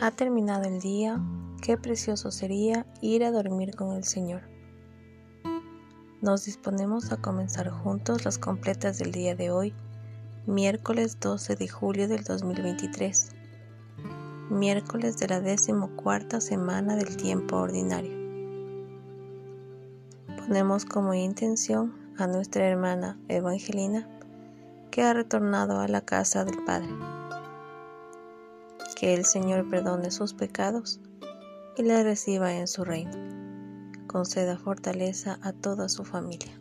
Ha terminado el día, qué precioso sería ir a dormir con el Señor. Nos disponemos a comenzar juntos las completas del día de hoy, miércoles 12 de julio del 2023, miércoles de la decimocuarta semana del tiempo ordinario. Ponemos como intención a nuestra hermana Evangelina que ha retornado a la casa del Padre. Que el Señor perdone sus pecados y la reciba en su reino. Conceda fortaleza a toda su familia.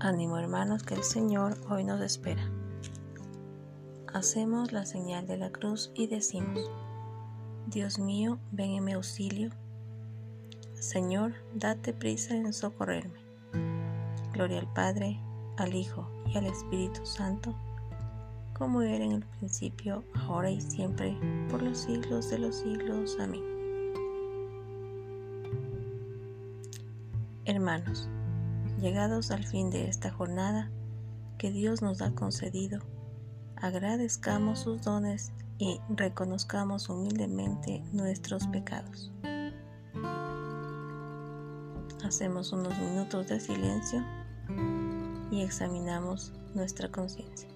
Ánimo hermanos que el Señor hoy nos espera. Hacemos la señal de la cruz y decimos, Dios mío, ven en mi auxilio. Señor, date prisa en socorrerme. Gloria al Padre, al Hijo y al Espíritu Santo, como era en el principio, ahora y siempre, por los siglos de los siglos. Amén. Hermanos, llegados al fin de esta jornada que Dios nos ha concedido, agradezcamos sus dones y reconozcamos humildemente nuestros pecados. Hacemos unos minutos de silencio y examinamos nuestra conciencia.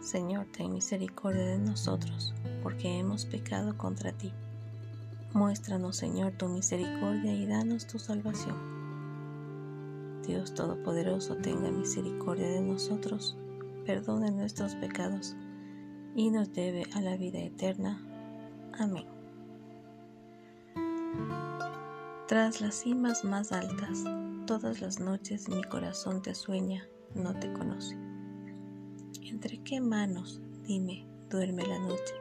Señor, ten misericordia de nosotros, porque hemos pecado contra ti. Muéstranos, Señor, tu misericordia y danos tu salvación. Dios Todopoderoso, tenga misericordia de nosotros, perdone nuestros pecados y nos lleve a la vida eterna. Amén. Tras las cimas más altas, todas las noches mi corazón te sueña, no te conoce. ¿Entre qué manos, dime, duerme la noche?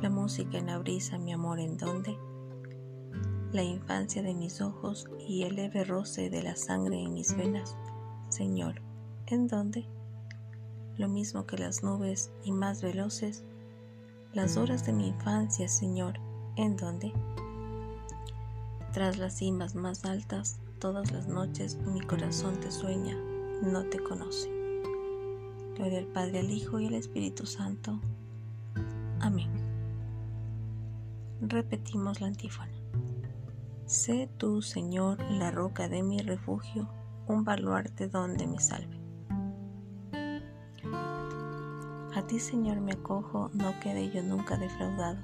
La música en la brisa, mi amor, ¿en dónde? La infancia de mis ojos y el leve roce de la sangre en mis venas, Señor, ¿en dónde? Lo mismo que las nubes y más veloces, las horas de mi infancia, Señor, ¿en dónde? Tras las cimas más altas, todas las noches mi corazón te sueña, no te conoce. Gloria al Padre, al Hijo y al Espíritu Santo. Amén. Repetimos la antífona. Sé tú, Señor, la roca de mi refugio, un baluarte donde me salve. A ti, Señor, me acojo, no quede yo nunca defraudado.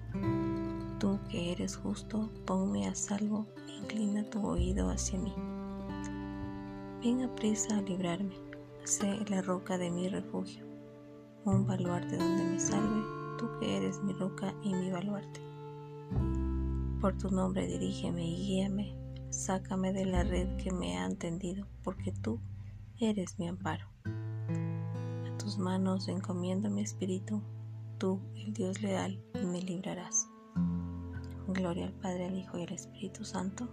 Tú que eres justo, ponme a salvo, inclina tu oído hacia mí. Ven a prisa a librarme, sé la roca de mi refugio, un baluarte donde me salve, tú que eres mi roca y mi baluarte. Por tu nombre dirígeme y guíame, sácame de la red que me ha tendido, porque tú eres mi amparo. A tus manos encomiendo mi espíritu, tú, el Dios leal, me librarás. Gloria al Padre, al Hijo y al Espíritu Santo,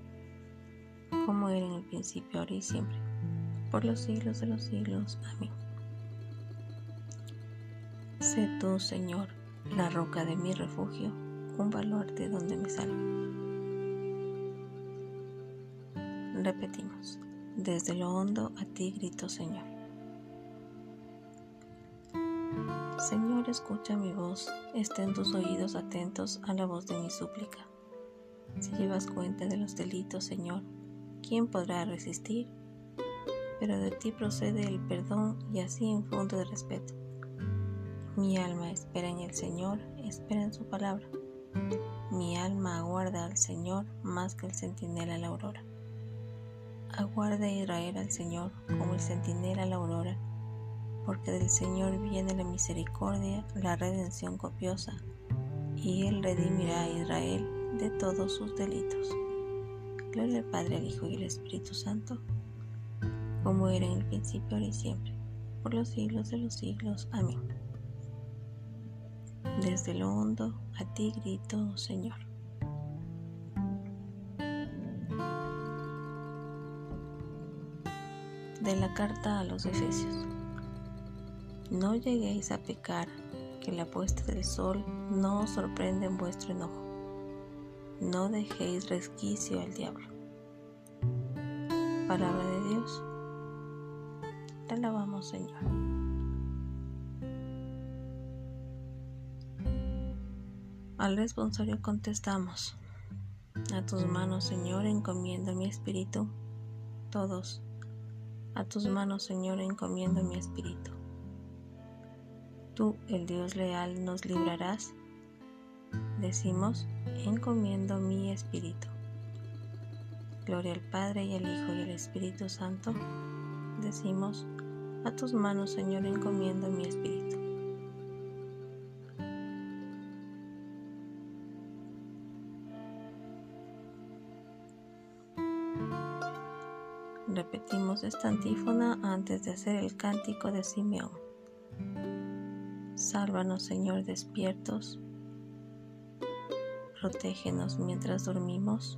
como era en el principio, ahora y siempre, por los siglos de los siglos. Amén. Sé tú, Señor, la roca de mi refugio, un baluarte donde me salve. Repetimos, desde lo hondo a ti grito, Señor. Señor, escucha mi voz, estén tus oídos atentos a la voz de mi súplica. Si llevas cuenta de los delitos, Señor, ¿quién podrá resistir? Pero de ti procede el perdón y así infundo de respeto. Mi alma espera en el Señor, espera en su palabra. Mi alma aguarda al Señor más que el centinela a la aurora. Aguarda Israel al Señor como el centinela a la aurora porque del Señor viene la misericordia, la redención copiosa, y Él redimirá a Israel de todos sus delitos. Gloria al Padre, al Hijo y al Espíritu Santo, como era en el principio, ahora y siempre, por los siglos de los siglos. Amén. Desde lo hondo a ti grito, Señor. De la carta a los Efesios. No lleguéis a pecar, que la puesta del sol no os sorprenda en vuestro enojo. No dejéis resquicio al diablo. Palabra de Dios. Te alabamos, Señor. Al responsorio contestamos, a tus manos, Señor, encomiendo mi espíritu. Todos, a tus manos, Señor, encomiendo mi espíritu. Tú, el Dios leal, nos librarás. Decimos, encomiendo mi espíritu. Gloria al Padre y al Hijo y al Espíritu Santo. Decimos, a tus manos, Señor, encomiendo mi espíritu. Repetimos esta antífona antes de hacer el cántico de Simeón. Sálvanos, Señor, despiertos. Protégenos mientras dormimos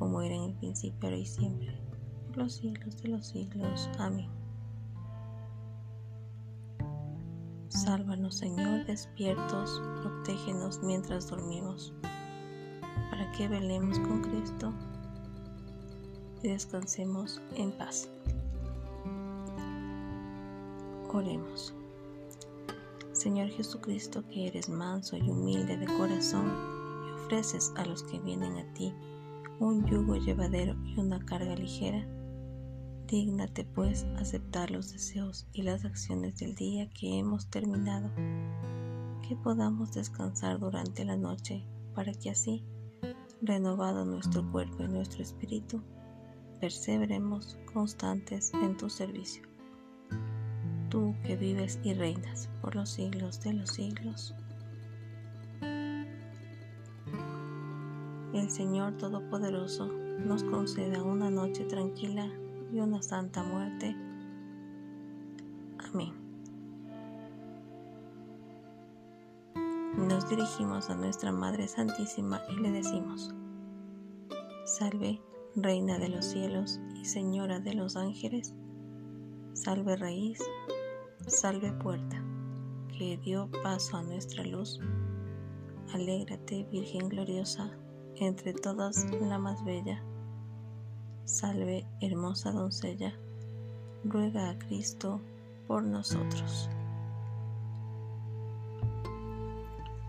como era en el principio, ahora y siempre, por los siglos de los siglos. Amén. Sálvanos, Señor, despiertos, protégenos mientras dormimos, para que velemos con Cristo y descansemos en paz. Oremos. Señor Jesucristo, que eres manso y humilde de corazón y ofreces a los que vienen a ti un yugo llevadero y una carga ligera. Dígnate pues aceptar los deseos y las acciones del día que hemos terminado, que podamos descansar durante la noche para que así, renovado nuestro cuerpo y nuestro espíritu, perseveremos constantes en tu servicio. Tú que vives y reinas por los siglos de los siglos. Señor Todopoderoso nos conceda una noche tranquila y una santa muerte. Amén. Nos dirigimos a nuestra Madre Santísima y le decimos, Salve, Reina de los cielos y Señora de los ángeles, salve raíz, salve puerta, que dio paso a nuestra luz. Alégrate, Virgen gloriosa, entre todas la más bella. Salve, hermosa doncella, ruega a Cristo por nosotros.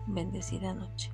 Bendecida noche.